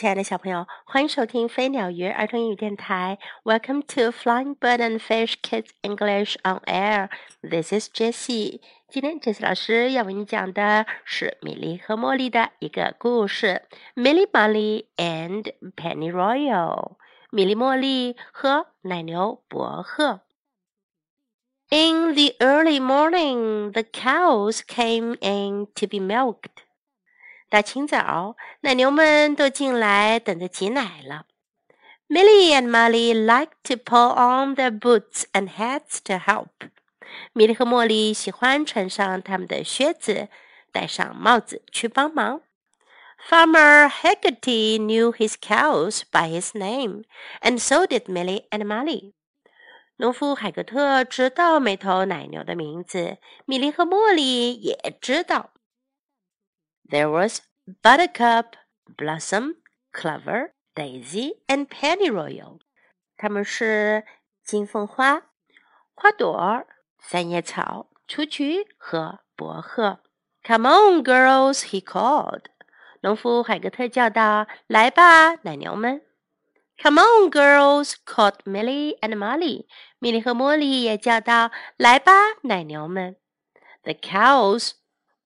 亲爱的小朋友，欢迎收听飞鸟鱼儿童英语电台。Welcome to Flying Bird and Fish Kids English on Air. This is Jessie. 今天 Jessie 老师要为你讲的是米莉和茉莉的一个故事，《Milly Molly and Pennyroyal》。米莉、茉莉和奶牛伯赫。In the early morning, the cows came in to be milked. 大清早，奶牛们都进来等着挤奶了。Milly and Molly like to pull on their boots and hats to help。米莉和茉莉喜欢穿上他们的靴子，戴上帽子去帮忙。Farmer Haggerty knew his cows by his name, and so did Milly and Molly. 农夫海格特知道每头奶牛的名字，米莉和茉莉也知道。there was Buttercup, Blossom, Clover, Daisy, and Pennyroyal. 他们是金凤花、花朵、三叶草、雏菊和薄荷。Come on, girls! He called. 农夫海格特叫道：“来吧，奶牛们！” Come on, girls! called Milly and Molly. 米莉和茉莉也叫道：“来吧，奶牛们！” The cows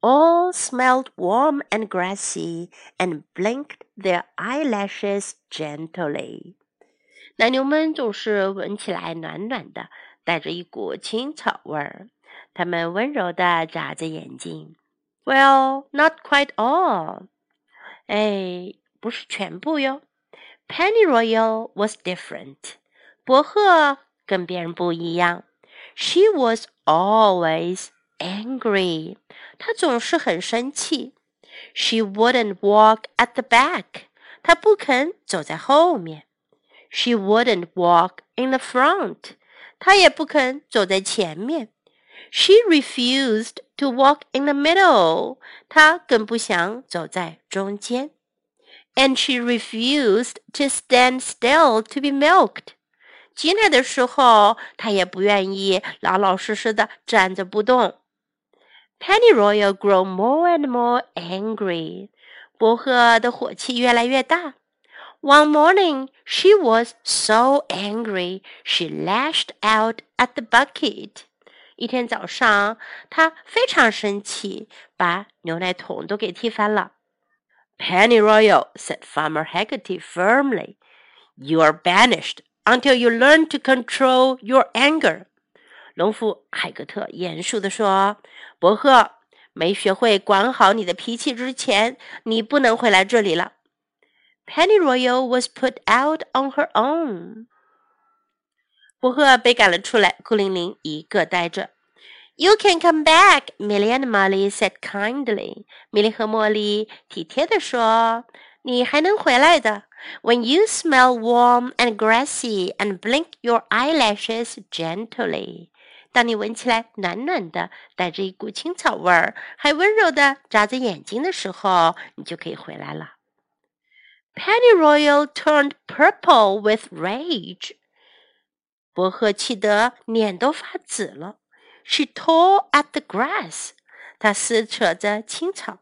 all smelled warm and grassy and blinked their eyelashes gently. 奶牛们总是闻起来暖暖的，带着一股青草味儿。它们温柔地眨着眼睛。Well, not quite all. 哎，不是全部哟。Penny Royal was different. 伯赫跟别人不一样。She was always angry. 她总是很生气。She wouldn't walk at the back. 她不肯走在后面。She wouldn't walk in the front. 她也不肯走在前面。She refused to walk in the middle. 她更不想走在中间。And she refused to stand still to be milked. 挤奶的时候，她也不愿意老老实实的站着不动。 Pennyroyal grew more and more angry. 伯赫的火气越来越大。One morning, she was so angry she lashed out at the bucket. 一天早上，她非常生气，把牛奶桶都给踢翻了。Pennyroyal said Farmer Haggerty firmly, "You are banished until you learn to control your anger." 农夫海格特严肃地说：“伯赫，没学会管好你的脾气之前，你不能回来这里了。” Pennyroyal was put out on her own。伯赫被赶了出来，孤零零一个呆着。You can come back, Milly and Molly said kindly. 米莉和茉莉体贴地说：“你还能回来的。” When you smell warm and grassy, and blink your eyelashes gently. 当你闻起来暖暖的，带着一股青草味儿，还温柔的眨着眼睛的时候，你就可以回来了。Pennyroyal turned purple with rage。伯赫气得脸都发紫了。She tore at the grass。她撕扯着青草。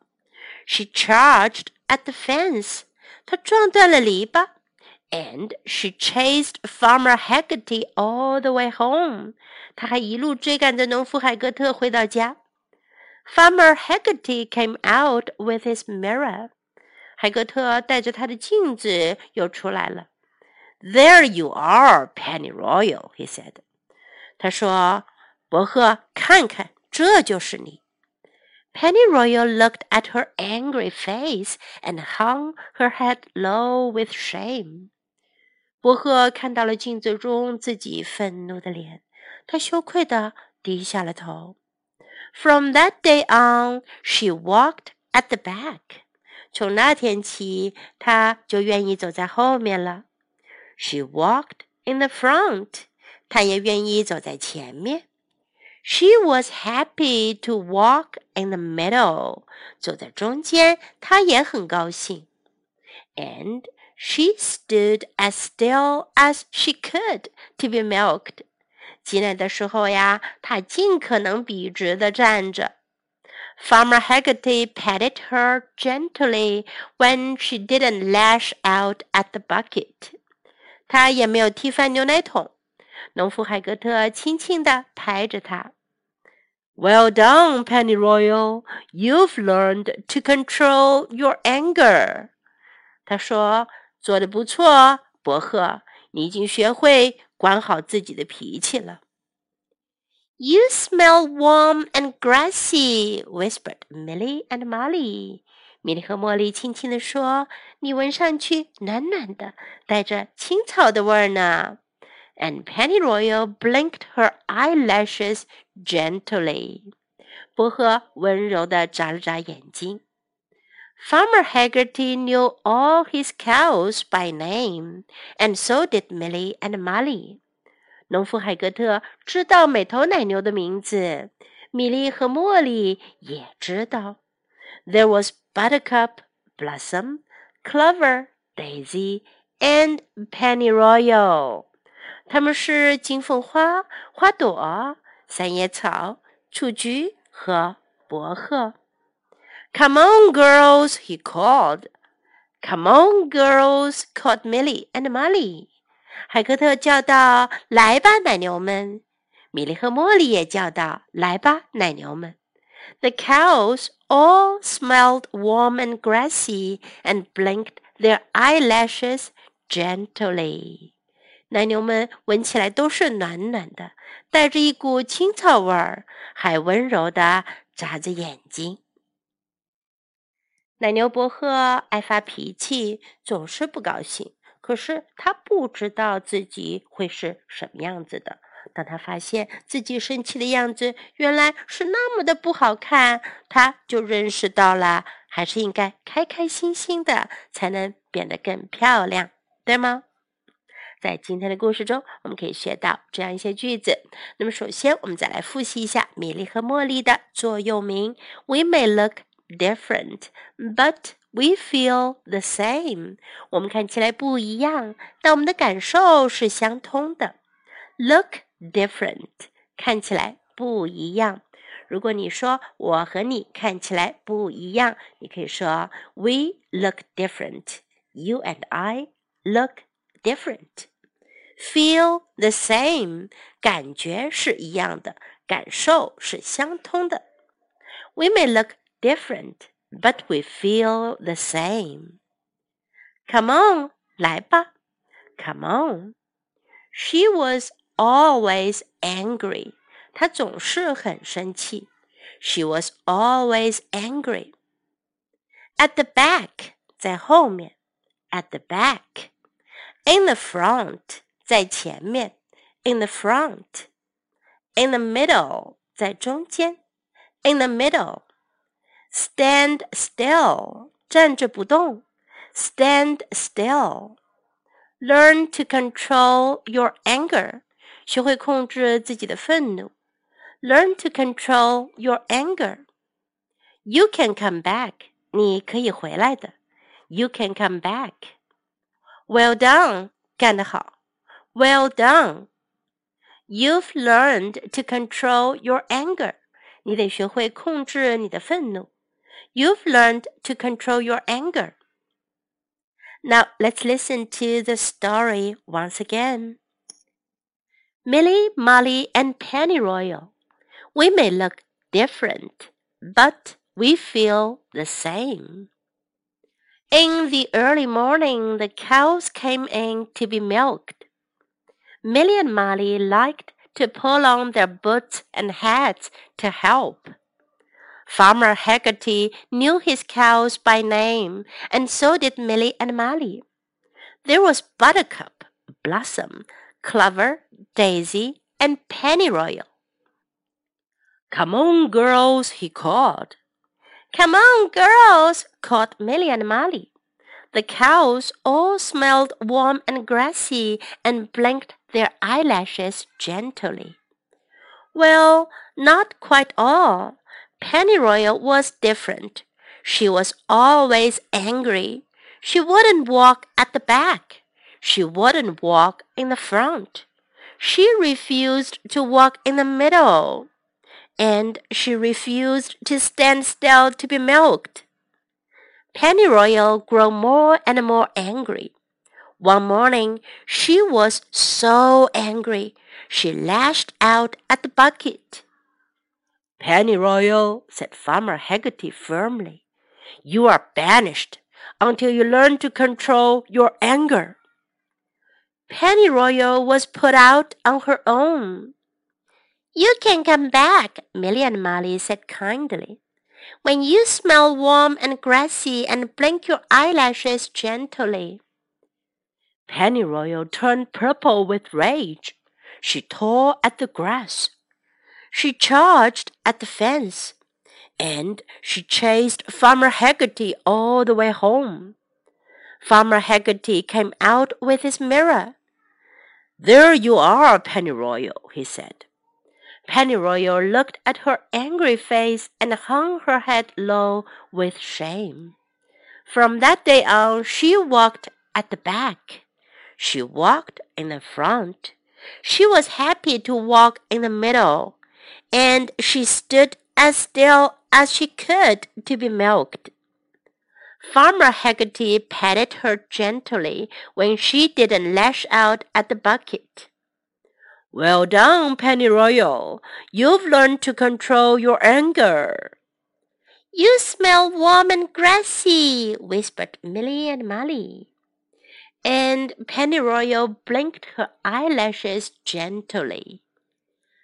She charged at the fence。她撞断了篱笆。And she chased Farmer Haggerty all the way home. 她还一路追赶着农夫海格特回到家。Farmer Haggerty came out with his mirror. 海格特带着他的镜子又出来了。There you are, Pennyroyal, he said。他说：“伯赫，看看，这就是你。” Pennyroyal looked at her angry face and hung her head low with shame. 伯赫看到了镜子中自己愤怒的脸，他羞愧地低下了头。From that day on, she walked at the back. 从那天起，她就愿意走在后面了。She walked in the front. 她也愿意走在前面。She was happy to walk in the middle. 走在中间，她也很高兴。And she stood as still as she could to be milked. 挤奶的时候呀，她尽可能笔直地站着。 Farmer Haggerty patted her gently when she didn't lash out at the bucket. 他也没有踢翻牛奶桶。农夫海格特轻轻地拍着她。Well done, Penny Royal. You've learned to control your anger. 他说：“ 做的不错，伯赫，你已经学会管好自己的脾气了。” You smell warm and grassy, whispered Millie and Molly. 米莉和茉莉轻轻地说：“你闻上去暖暖的，带着青草的味儿呢。” And Penny Royal blinked her eyelashes gently. 薄荷温柔地眨了眨眼睛。Farmer Haggerty knew all his cows by name, and so did Milly and Molly. 农夫海格特知道每头奶牛的名字，米莉和茉莉也知道。There was Buttercup, Blossom, Clover, Daisy, and Pennyroyal。它们是金凤花、花朵、三叶草、雏菊和薄荷。Come on, girls, he called. Come on, girls, called Milly and Molly. 海克特叫道：“来吧，奶牛们！”米莉和茉莉也叫道：“来吧，奶牛们！” The cows all smelled warm and grassy and blinked their eyelashes gently. 奶牛们闻起来都是暖暖的，带着一股青草味儿，还温柔地眨着眼睛。奶牛伯赫爱发脾气，总是不高兴。可是他不知道自己会是什么样子的。当他发现自己生气的样子原来是那么的不好看，他就认识到了，还是应该开开心心的，才能变得更漂亮，对吗？在今天的故事中，我们可以学到这样一些句子。那么，首先我们再来复习一下米莉和茉莉的座右铭：We may look different, but we feel the same。我们看起来不一样，但我们的感受是相通的。Look different，看起来不一样。如果你说我和你看起来不一样，你可以说 We look different. You and I look different. Feel the same，感觉是一样的，感受是相通的。We may look different, but we feel the same. Come on，来吧。Come on. She was always angry. 她总是很生气。She was always angry. At the back，在后面。At the back. In the front，在前面，in the front, in the middle，在中间，in the middle。 Stand still，站着不动，stand still。Learn to control your anger，学会控制自己的愤怒。Learn to control your anger. You can come back，你可以回来的。You can come back. Well done，干得好。well done. You've learned to control your anger. 你得学会控制你的愤怒。 You've learned to control your anger. Now let's listen to the story once again. Milly, Molly, and Pennyroyal. We may look different, but we feel the same. In the early morning, the cows came in to be milked. Milly and Molly liked to pull on their boots and hats to help. Farmer Haggerty knew his cows by name, and so did Milly and Molly. There was Buttercup, Blossom, Clover, Daisy, and Pennyroyal. Come on, girls, he called. Come on, girls, called Milly and Molly. The cows all smelled warm and grassy and blinked their eyelashes gently. Well, not quite all. Pennyroyal was different. She was always angry. She wouldn't walk at the back. She wouldn't walk in the front. She refused to walk in the middle. and she refused to stand still to be milked. Pennyroyal grew more and more angry. One morning she was so angry she lashed out at the bucket. Pennyroyal, said Farmer Haggerty firmly, you are banished until you learn to control your anger. Pennyroyal was put out on her own. You can come back, Milly and Molly said kindly. When you smell warm and grassy and blink your eyelashes gently. Pennyroyal turned purple with rage. She tore at the grass. She charged at the fence. And she chased Farmer Haggerty all the way home. Farmer Haggerty came out with his mirror. There you are, Pennyroyal, he said. Pennyroyal looked at her angry face and hung her head low with shame. From that day on, she walked at the back. She walked in the front. She was happy to walk in the middle, and she stood as still as she could to be milked. Farmer Haggerty patted her gently when she didn't lash out at the bucket. Well done, Pennyroyal. You've learned to control your anger. You smell warm and grassy, whispered Milly and Molly. And Pennyroyal blinked her eyelashes gently.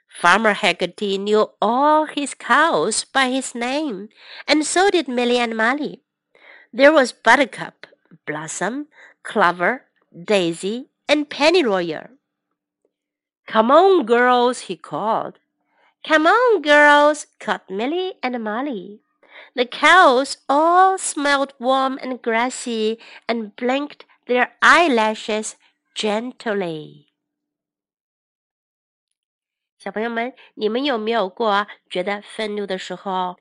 Farmer Haggerty knew all his cows by his name, and so did Milly and Molly. There was Buttercup, Blossom, Clover, Daisy, and Pennyroyal. Come on, girls, he called. Come on, girls, called Milly and Molly. The cows all smelled warm and grassy and blinked their eyelashes gently. 小朋友们，你们有没有过觉得愤怒的时候？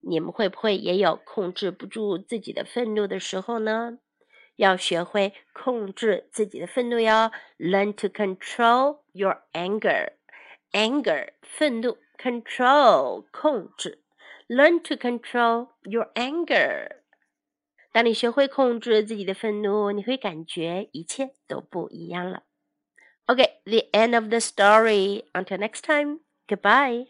你们会不会也有控制不住自己的愤怒的时候呢？要学会控制自己的愤怒哟，learn to control your anger，anger 愤怒，control 控制，learn to control your anger。当你学会控制自己的愤怒，你会感觉一切都不一样了。Okay, the end of the story. Until next time, goodbye.